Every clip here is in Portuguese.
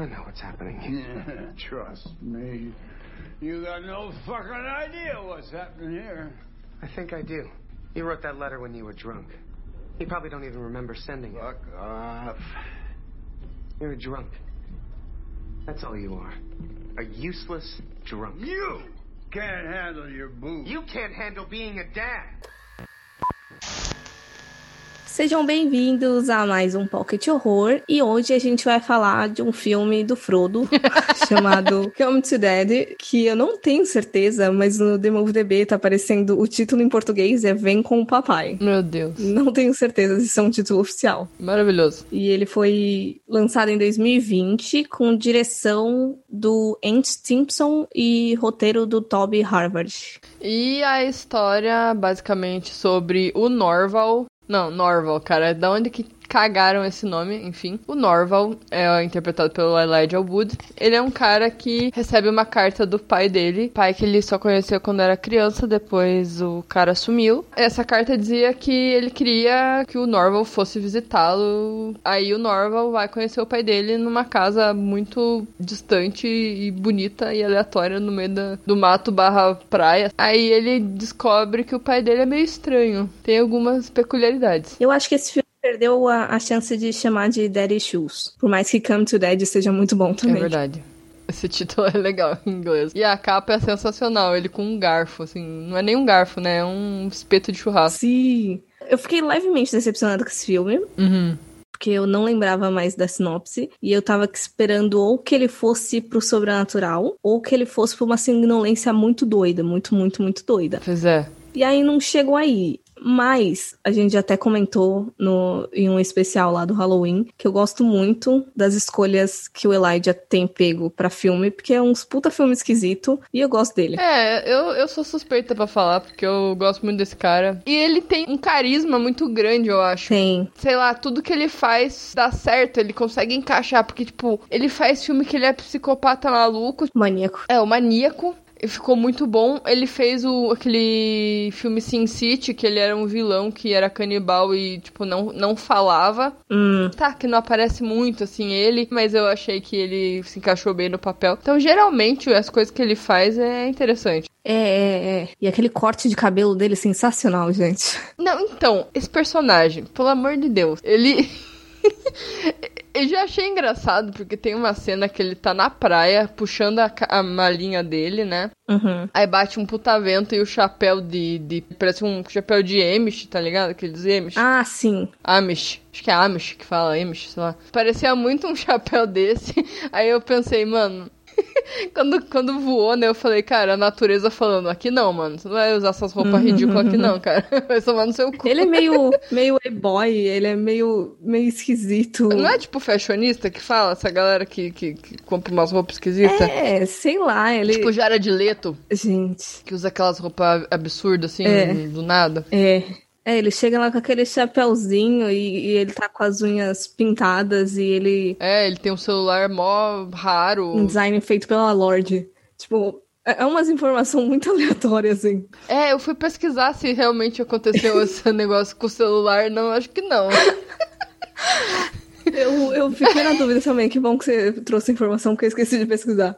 I know what's happening. Yeah, trust me. You got no fucking idea what's happening here. I think I do. You wrote that letter when you were drunk. You probably don't even remember sending it. Fuck off. You're a drunk. That's all you are. A useless drunk. You can't handle your booze. You can't handle being a dad. Sejam bem-vindos a mais um Pocket Horror e hoje a gente vai falar de um filme do Frodo chamado Come to Daddy, que eu não tenho certeza, mas no DemoVDB tá aparecendo o título em português é Vem com o Papai. Meu Deus. Não tenho certeza se isso é um título oficial. Maravilhoso. E ele foi lançado em 2020 com direção do Ant Simpson e roteiro do Toby Harvard. E a história, basicamente, sobre o Norval. Não, Norval, cara. Da onde que cagaram esse nome, enfim. O Norval é interpretado pelo Elijah Wood. Ele é um cara que recebe uma carta do pai dele, pai que ele só conheceu quando era criança, depois o cara sumiu. Essa carta dizia que ele queria que o Norval fosse visitá-lo. Aí o Norval vai conhecer o pai dele numa casa muito distante e bonita e aleatória no meio da, do mato barra praia. Aí ele descobre que o pai dele é meio estranho. Tem algumas peculiaridades. Eu acho que esse filme perdeu a, a, chance de chamar de Daddy Shoes. Por mais que Come to Daddy seja muito bom também. É verdade. Esse título é legal em inglês. E a capa é sensacional, ele com um garfo, assim. Não é nem um garfo, né? É um espeto de churrasco. Sim. Eu fiquei levemente decepcionada com esse filme. Uhum. Porque eu não lembrava mais da sinopse. E eu tava esperando ou que ele fosse pro sobrenatural, ou que ele fosse pra uma sanguinolência muito doida. Muito, muito, muito doida. Pois é. E aí não chegou aí. Mas a gente até comentou no, em um especial lá do Halloween que eu gosto muito das escolhas que o Elijah tem pego pra filme, porque é uns puta filme esquisito e eu gosto dele. É, eu, eu sou suspeita para falar, porque eu gosto muito desse cara. E ele tem um carisma muito grande, eu acho. Tem. Sei lá, tudo que ele faz dá certo, ele consegue encaixar, porque, tipo, ele faz filme que ele é psicopata maluco. Maníaco. É, o maníaco ficou muito bom. Ele fez o, aquele filme Sin City, que ele era um vilão que era canibal e, tipo, não, não falava. Hum. Tá, que não aparece muito, assim, ele, mas eu achei que ele se encaixou bem no papel. Então, geralmente, as coisas que ele faz é interessante. É, é, é. E aquele corte de cabelo dele sensacional, gente. Não, então, esse personagem, pelo amor de Deus, ele. Eu já achei engraçado, porque tem uma cena que ele tá na praia, puxando a, a malinha dele, né? Uhum. Aí bate um puta vento e o chapéu de, de. Parece um chapéu de Amish, tá ligado? Aqueles Amish. Ah, sim. Amish. Acho que é Amish que fala Amish, sei lá. Parecia muito um chapéu desse. Aí eu pensei, mano, quando, quando voou, né, eu falei, cara, a natureza falando, aqui não, mano. Você não vai usar essas roupas ridículas aqui não, cara. Vai somar no seu cu. Ele é meio, meio e-boy, ele é meio, meio esquisito. Não é tipo fashionista que fala, essa galera que, que, que compra umas roupas esquisitas? É, sei lá, ele... Tipo Jara de Leto. Gente... Que usa aquelas roupas absurdas, assim, É. do nada. É. É, ele chega lá com aquele chapéuzinho e, e ele tá com as unhas pintadas e ele. É, ele tem um celular mó raro. Um design feito pela Lorde. Tipo, é é umas informações muito aleatórias, assim. É, eu fui pesquisar se realmente aconteceu esse negócio com o celular. Não, acho que não. Eu, eu fiquei na dúvida também. Que bom que você trouxe a informação que eu esqueci de pesquisar.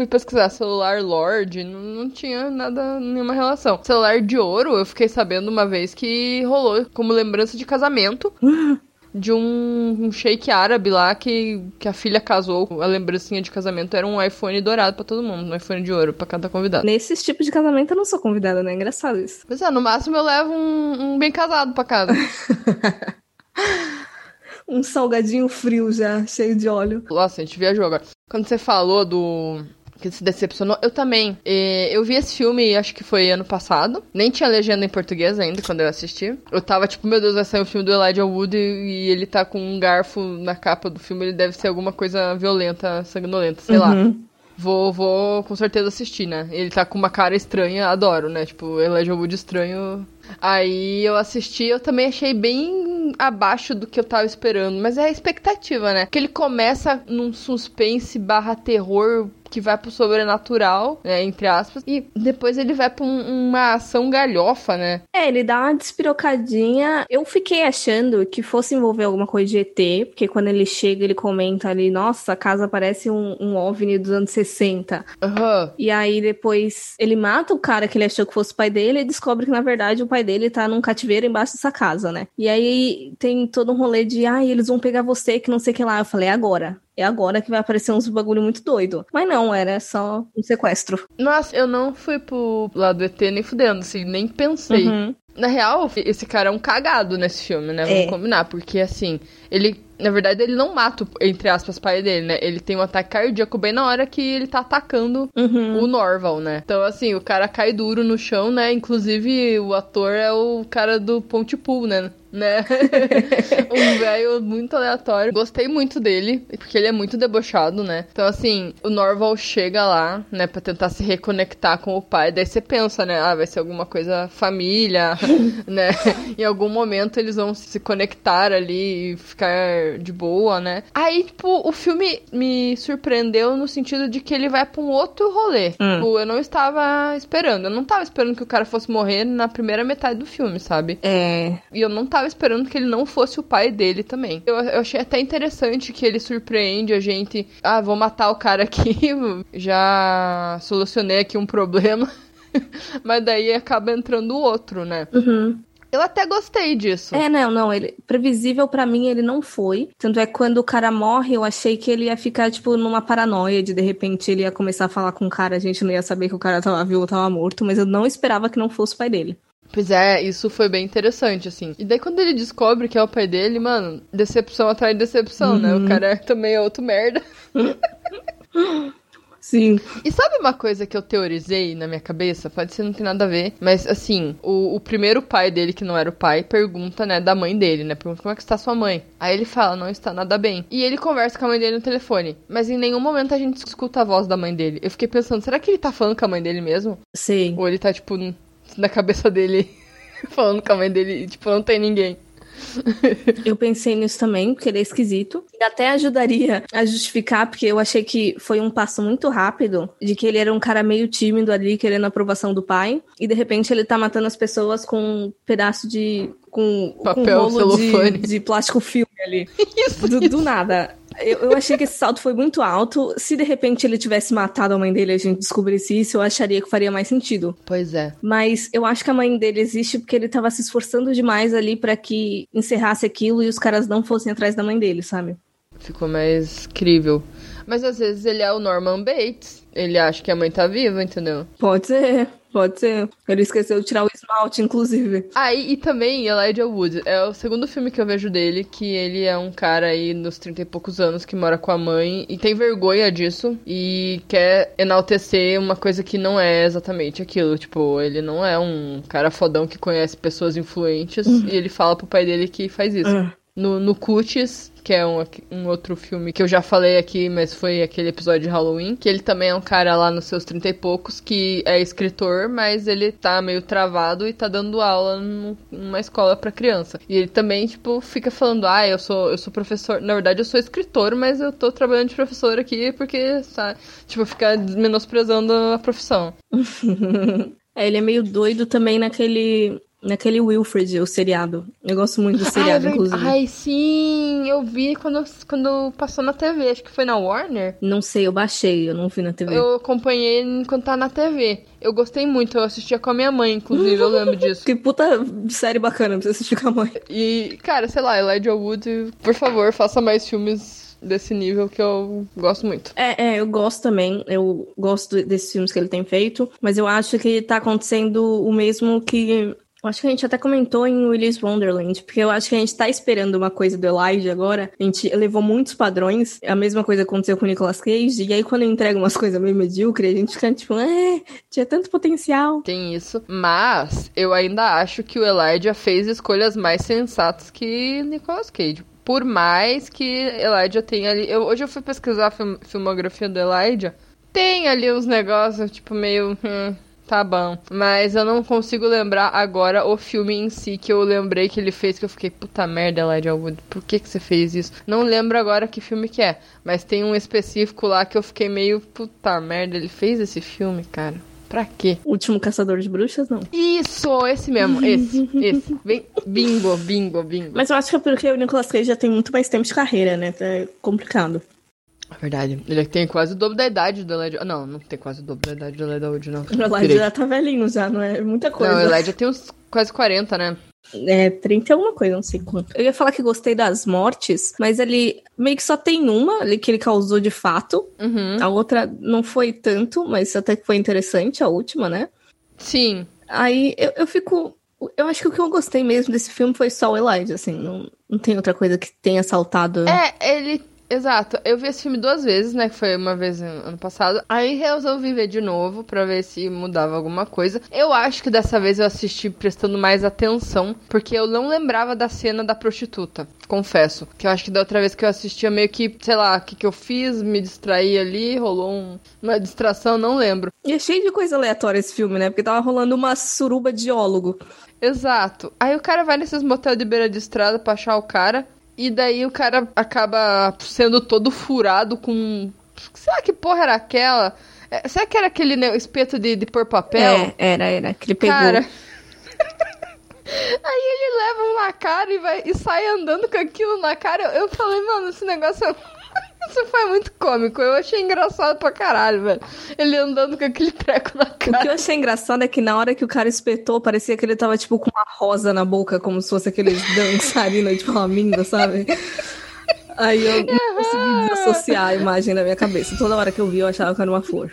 Fui pesquisar celular Lord, não, não tinha nada, nenhuma relação. Celular de ouro, eu fiquei sabendo uma vez que rolou como lembrança de casamento. De um, um sheik árabe lá que, que a filha casou, a lembrancinha de casamento era um iPhone dourado pra todo mundo, um iPhone de ouro pra cada convidado. Nesses tipos de casamento eu não sou convidada, né? Engraçado isso. Pois é, no máximo eu levo um, um bem casado pra casa. Um salgadinho frio já, cheio de óleo. Nossa, a gente viajou agora. Quando você falou do. Que se decepcionou, eu também. Eu vi esse filme, acho que foi ano passado. Nem tinha legenda em português ainda quando eu assisti. Eu tava tipo, meu Deus, vai sair um filme do Elijah Wood e ele tá com um garfo na capa do filme. Ele deve ser alguma coisa violenta, sanguinolenta, sei lá. Uhum. Vou, vou com certeza assistir, né? Ele tá com uma cara estranha, adoro, né? Tipo, Elijah Wood estranho. Aí eu assisti, eu também achei bem abaixo do que eu tava esperando. Mas é a expectativa, né? Que ele começa num suspense barra terror que vai pro sobrenatural, né, entre aspas, e depois ele vai pra um, uma ação galhofa, né? É, ele dá uma despirocadinha. Eu fiquei achando que fosse envolver alguma coisa de ET, porque quando ele chega, ele comenta ali, nossa, a casa parece um, um OVNI dos anos 60. Aham. E aí depois ele mata o cara que ele achou que fosse o pai dele e descobre que na verdade o pai dele tá num cativeiro embaixo dessa casa, né? E aí tem todo um rolê de, ai, eles vão pegar você que não sei o que lá. Eu falei, é agora. É agora que vai aparecer uns bagulho muito doido. Mas não, era só um sequestro. Nossa, eu não fui pro lado do ET nem fudendo, assim, nem pensei. Uhum. Na real, esse cara é um cagado nesse filme, né? Vamos É. combinar, porque assim, ele. Na verdade, ele não mata, entre aspas, o pai dele, né? Ele tem um ataque cardíaco bem na hora que ele tá atacando Uhum. o Norval, né? Então, assim, o cara cai duro no chão, né? Inclusive, o ator é o cara do Pontypool, né? Né? um velho muito aleatório. Gostei muito dele, porque ele é muito debochado, né? Então, assim, o Norval chega lá, né, pra tentar se reconectar com o pai. Daí você pensa, né? Ah, vai ser alguma coisa família, né? Em algum momento eles vão se conectar ali e ficar de boa, né? Aí, tipo, o filme me surpreendeu no sentido de que ele vai pra um outro rolê. Hum. Tipo, eu não estava esperando. Eu não tava esperando que o cara fosse morrer na primeira metade do filme, sabe? É. E eu não tava esperando que ele não fosse o pai dele também. Eu, eu achei até interessante que ele surpreende a gente. Ah, vou matar o cara aqui, já solucionei aqui um problema. Mas daí acaba entrando o outro, né? Uhum. Eu até gostei disso. É, não, não, ele previsível pra mim ele não foi. Tanto é que quando o cara morre, eu achei que ele ia ficar tipo numa paranoia de de repente ele ia começar a falar com o cara, a gente não ia saber que o cara tava vivo ou tava morto, mas eu não esperava que não fosse o pai dele. Pois é, isso foi bem interessante, assim. E daí quando ele descobre que é o pai dele, mano, decepção de decepção, né? O cara também é outro merda. Sim. E sabe uma coisa que eu teorizei na minha cabeça? Pode ser não tem nada a ver, mas assim, o, o primeiro pai dele, que não era o pai, pergunta, né, da mãe dele, né? Pergunta como é que está sua mãe. Aí ele fala, não está nada bem. E ele conversa com a mãe dele no telefone. Mas em nenhum momento a gente escuta a voz da mãe dele. Eu fiquei pensando, será que ele tá falando com a mãe dele mesmo? Sim. Ou ele tá, tipo, na cabeça dele, falando com a mãe dele, tipo, não tem ninguém. Eu pensei nisso também, porque ele é esquisito. E até ajudaria a justificar, porque eu achei que foi um passo muito rápido de que ele era um cara meio tímido ali, querendo a aprovação do pai. E de repente ele tá matando as pessoas com um pedaço de. Com, Papel, com um celofane. de, de plástico filme ali. Isso, Do, do nada. Eu, eu achei que esse salto foi muito alto. Se de repente ele tivesse matado a mãe dele e a gente descobrisse isso, eu acharia que faria mais sentido. Pois é. Mas eu acho que a mãe dele existe porque ele tava se esforçando demais ali pra que encerrasse aquilo e os caras não fossem atrás da mãe dele, sabe? Ficou mais crível. Mas às vezes ele é o Norman Bates. Ele acha que a mãe tá viva, entendeu? Pode ser, pode ser. Ele esqueceu de tirar o esmalte, inclusive. Ah, e, e também Elijah Wood. É o segundo filme que eu vejo dele, que ele é um cara aí nos 30 e poucos anos que mora com a mãe e tem vergonha disso e quer enaltecer uma coisa que não é exatamente aquilo. Tipo, ele não é um cara fodão que conhece pessoas influentes e ele fala pro pai dele que faz isso. Ah. No, no Cuties, que é um, um outro filme que eu já falei aqui, mas foi aquele episódio de Halloween, que ele também é um cara lá nos seus trinta e poucos que é escritor, mas ele tá meio travado e tá dando aula num- numa escola pra criança. E ele também, tipo, fica falando, ah, eu sou, eu sou professor. Na verdade, eu sou escritor, mas eu tô trabalhando de professor aqui porque, sabe? Tipo, ficar menosprezando a profissão. É, ele é meio doido também naquele. Naquele Wilfred, o seriado. Eu gosto muito do seriado, Ai, é inclusive. Ai, sim, eu vi quando, quando passou na TV, acho que foi na Warner. Não sei, eu baixei, eu não vi na TV. Eu acompanhei enquanto tá na TV. Eu gostei muito, eu assistia com a minha mãe, inclusive, eu lembro disso. Que puta série bacana pra você assistir com a mãe. E, cara, sei lá, Elijah Wood, por favor, faça mais filmes desse nível que eu gosto muito. É, é, eu gosto também. Eu gosto desses filmes que ele tem feito. Mas eu acho que tá acontecendo o mesmo que. Acho que a gente até comentou em Willy's Wonderland, porque eu acho que a gente tá esperando uma coisa do Elijah agora. A gente elevou muitos padrões. A mesma coisa aconteceu com o Nicolas Cage. E aí, quando entrega umas coisas meio medíocres, a gente fica tipo, é, tinha tanto potencial. Tem isso. Mas eu ainda acho que o Elijah fez escolhas mais sensatas que Nicolas Cage. Por mais que Elijah tenha ali. Eu, hoje eu fui pesquisar a film- filmografia do Elijah. Tem ali uns negócios, tipo, meio. hum, Tá bom. Mas eu não consigo lembrar agora o filme em si que eu lembrei que ele fez, que eu fiquei, puta merda, Elijah Wood, por que que você fez isso? Não lembro agora que filme que é, mas tem um específico lá que eu fiquei meio, puta merda, ele fez esse filme, cara. Pra quê? Último Caçador de Bruxas, não. Isso, esse mesmo, esse, esse. Bingo, bingo, bingo. Mas eu acho que é porque o Nicolas Cage já tem muito mais tempo de carreira, né? É complicado. Verdade. Ele tem quase o dobro da idade do Elijah. Não, não tem quase o dobro da idade do Elijah Wood, não. O Elijah já tá velhinho já, não é muita coisa. Não, o Elijah tem uns quase 40, né? É, 30 e alguma coisa, não sei quanto. Eu ia falar que gostei das mortes, mas ele meio que só tem uma ali que ele causou de fato. Uhum. A outra não foi tanto, mas até que foi interessante, a última, né? Sim. Aí eu, eu fico. Eu acho que o que eu gostei mesmo desse filme foi só o Elijah, assim. Não, não tem outra coisa que tenha saltado. É, ele. Exato. Eu vi esse filme duas vezes, né? Que foi uma vez no ano passado. Aí resolvi ver de novo pra ver se mudava alguma coisa. Eu acho que dessa vez eu assisti prestando mais atenção, porque eu não lembrava da cena da prostituta. Confesso. Que eu acho que da outra vez que eu assistia meio que, sei lá, o que, que eu fiz, me distraí ali, rolou um- uma distração, não lembro. E é cheio de coisa aleatória esse filme, né? Porque tava rolando uma suruba de diólogo. Exato. Aí o cara vai nesses motel de beira de estrada pra achar o cara. E daí o cara acaba sendo todo furado com. Sei lá que porra era aquela? É, será que era aquele espeto de, de pôr papel? É, era, era. Que ele pegou. Cara. Aí ele leva um na cara e, vai, e sai andando com aquilo na cara. Eu, eu falei, mano, esse negócio é. Isso foi muito cômico. Eu achei engraçado pra caralho, velho. Ele andando com aquele treco na O que cara. eu achei engraçado é que na hora que o cara espetou, parecia que ele tava, tipo, com uma rosa na boca, como se fosse aqueles dançarinos de flamingo, sabe? Aí eu não consegui desassociar a imagem da minha cabeça. Toda hora que eu vi, eu achava que era uma flor.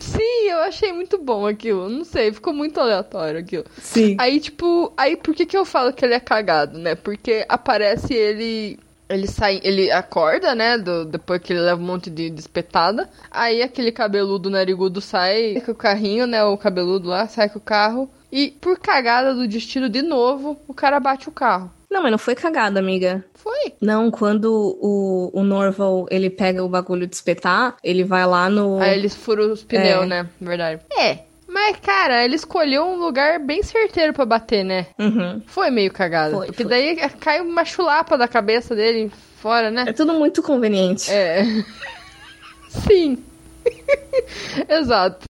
Sim, eu achei muito bom aquilo. Não sei, ficou muito aleatório aquilo. Sim. Aí, tipo, aí por que que eu falo que ele é cagado, né? Porque aparece ele. Ele sai, ele acorda, né? do- depois que ele leva um monte de, de espetada. Aí aquele cabeludo narigudo sai com o carrinho, né? O cabeludo lá sai com o carro. E por cagada do destino de novo, o cara bate o carro. Não, mas não foi cagada, amiga. Foi. Não, quando o, o Norval, ele pega o bagulho de espetar, ele vai lá no... Aí eles furam os pneus, É. né? Verdade. É. Mas, cara, ele escolheu um lugar bem certeiro pra bater, né? Uhum. Foi meio cagado. Foi, porque foi. daí cai uma chulapa da cabeça dele fora, né? É tudo muito conveniente. É. Sim. Exato.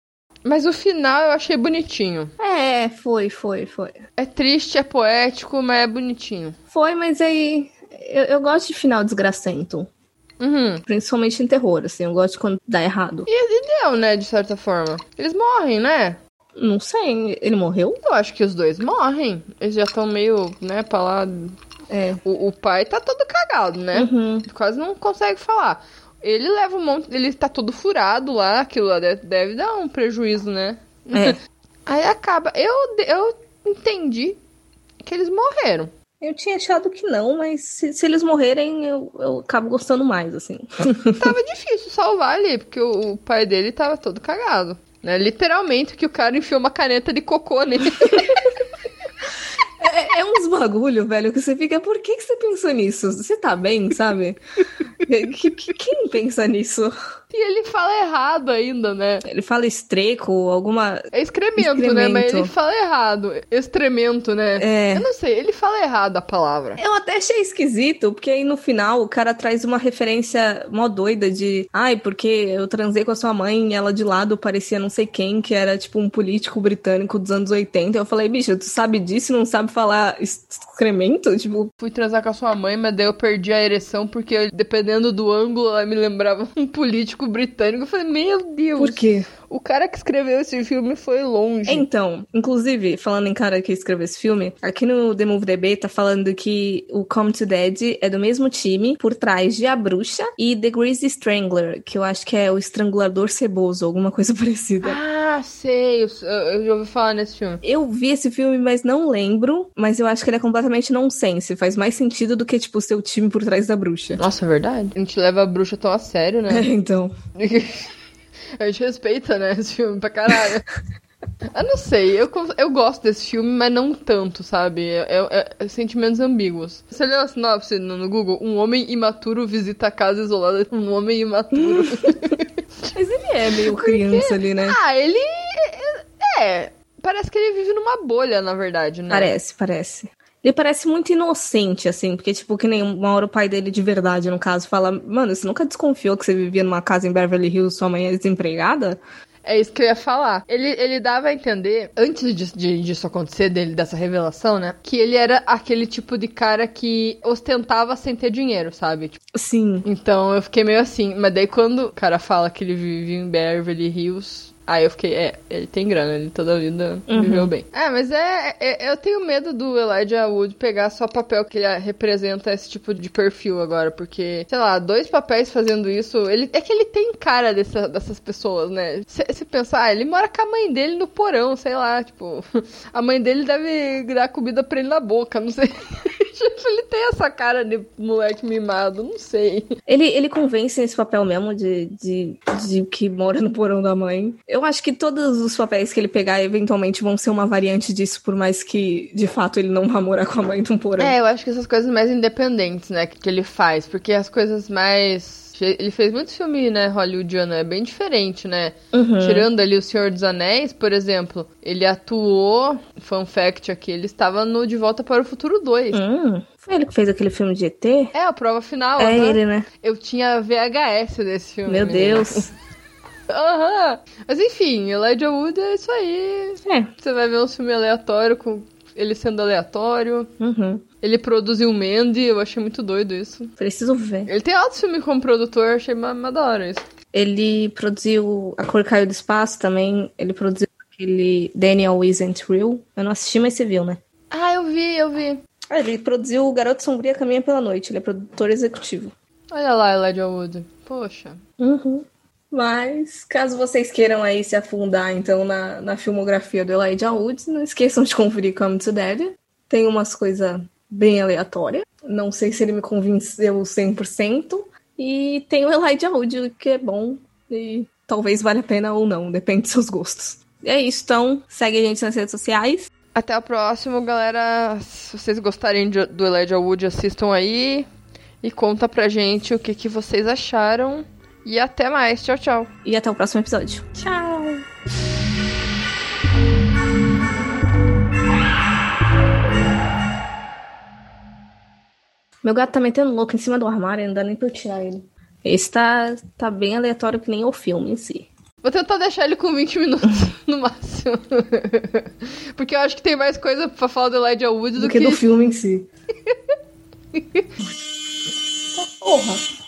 Mas o final eu achei bonitinho. É, foi, foi, foi. É triste, é poético, mas é bonitinho. Foi, mas aí... Eu, eu gosto de final desgracento. Uhum. Principalmente em terror, assim. Eu gosto de quando dá errado. E, e deu, né, de certa forma. Eles morrem, né? Não sei, ele morreu? Eu acho que os dois morrem. Eles já estão meio, né, pra lá. É. O, o pai tá todo cagado, né? Uhum. Quase não consegue falar. Ele leva um monte. Ele tá todo furado lá. Aquilo lá deve, deve dar um prejuízo, né? É. Aí acaba. Eu, eu entendi que eles morreram. Eu tinha achado que não, mas se, se eles morrerem, eu, eu acabo gostando mais, assim. Tava difícil salvar ali, porque o, o pai dele tava todo cagado. Né? Literalmente que o cara enfiou uma caneta de cocô nele. É, é uns bagulho, velho, que você fica, por que, que você pensou nisso? Você tá bem, sabe? Que- que- Quem pensa nisso? e ele fala errado ainda, né? Ele fala estreco, alguma. É excremento, né? Mas Excremento. ele fala errado. Excremento, né? É. Eu não sei, ele fala errado a palavra. Eu até achei esquisito, porque aí no final o cara traz uma referência mó doida de. Ai, porque eu transei com a sua mãe e ela de lado parecia não sei quem, que era tipo um político britânico dos anos 80. Eu falei, bicho, tu sabe disso e não sabe falar excremento? Tipo, Fui transar com a sua mãe, mas daí eu perdi a ereção porque, dependendo do ângulo, ela me lembrava um político britânico. Eu falei, meu Deus. por quê? O cara que escreveu esse filme foi longe. Então, inclusive, falando em cara que escreveu esse filme, aqui no The Movie DB tá falando que o Come to Dead é do mesmo time, por trás de A Bruxa e The Greasy Strangler, que eu acho que é o Estrangulador Ceboso, alguma coisa parecida. Ah, sei. Eu, eu já ouvi falar nesse filme. Eu vi esse filme, mas não lembro. Mas eu acho que ele é completamente nonsense. Faz mais sentido do que, tipo, o seu time por trás da bruxa. Nossa, é verdade. A gente leva a bruxa tão a sério, né? É, então. a gente respeita, né, esse filme pra caralho. Eu não sei, eu, eu gosto desse filme, mas não tanto, sabe? É, é- é sentimentos ambíguos. Você leu a sinopse no, no Google? Um homem imaturo visita a casa isolada de um homem imaturo. Mas ele é meio criança ali, né? ah, ele, É, parece que ele vive numa bolha, na verdade, né? Parece, parece. Ele parece muito inocente, assim, porque, tipo, que nem uma hora o pai dele de verdade, no caso, fala: Mano, você nunca desconfiou que você vivia numa casa em Beverly Hills, sua mãe é desempregada? É isso que eu ia falar. Ele, ele dava a entender, antes de, de, disso acontecer, dele, dessa revelação, né? Que ele era aquele tipo de cara que ostentava sem ter dinheiro, sabe? Tipo, Sim. então eu fiquei meio assim. Mas daí quando o cara fala que ele vive em Beverly Hills. Aí eu fiquei, é, ele tem grana, ele toda a vida Uhum. viveu bem. É, mas é, é- Eu tenho medo do Elijah Wood pegar só papel que ele representa esse tipo de perfil agora, porque, sei lá, dois papéis fazendo isso. Ele, é que ele tem cara dessa- dessas pessoas, né? Se, se pensar, ah, ele mora com a mãe dele no porão, sei lá, tipo. A mãe dele deve dar comida pra ele na boca, não sei. Tipo, ele tem essa cara de moleque mimado, não sei. Ele, ele convence nesse papel mesmo de, de, de que mora no porão da mãe. Eu acho que todos os papéis que ele pegar eventualmente vão ser uma variante disso, por mais que de fato ele não vá morar com a mãe num porão. É, eu acho que essas coisas mais independentes, né, que ele faz, porque as coisas mais. Ele fez muito filme, né, hollywoodiano, é bem diferente, né? Uhum. Tirando ali O Senhor dos Anéis, por exemplo, ele atuou, fun fact aqui, ele estava no De Volta para o Futuro 2. Hum, foi ele que fez aquele filme de ET? É, a prova final. É aham. ele, né? Eu tinha VHS desse filme. Meu menina. Deus. Aham. Mas enfim, Elijah Wood é isso aí. É. Você vai ver um filme aleatório com ele sendo aleatório. Uhum. Ele produziu Mandy, eu achei muito doido isso. Preciso ver. Ele tem altos filmes como produtor, achei uma, uma da hora isso. Ele produziu A Cor Caiu do Espaço também. Ele produziu aquele Daniel Isn't Real. Eu não assisti, mas você viu, né? Ah, eu vi, eu vi. Ah, ele produziu O Garoto Sombria Caminha pela Noite. Ele é produtor executivo. Olha lá, Elijah Wood. Poxa. Uhum. Mas, caso vocês queiram aí se afundar, então, na, na filmografia do Elijah Wood, não esqueçam de conferir Come to Daddy. Tem umas coisas bem aleatórias. Não sei se ele me convenceu 100%. E tem o Elijah Wood, que é bom. E talvez valha a pena ou não, depende dos seus gostos. E é isso, então. Segue a gente nas redes sociais. Até o próximo, galera. Se vocês gostarem de- do Elijah Wood, assistam aí. E conta pra gente o que, que vocês acharam. E até mais. Tchau, tchau. E até o próximo episódio. Tchau! Meu gato tá metendo louco em cima do armário, não dá nem pra eu tirar ele. Esse tá, tá bem aleatório que nem o filme em si. Vou tentar deixar ele com 20 minutos no máximo. Porque eu acho que tem mais coisa pra falar do Elijah Wood do, Do que do filme em si. Porra!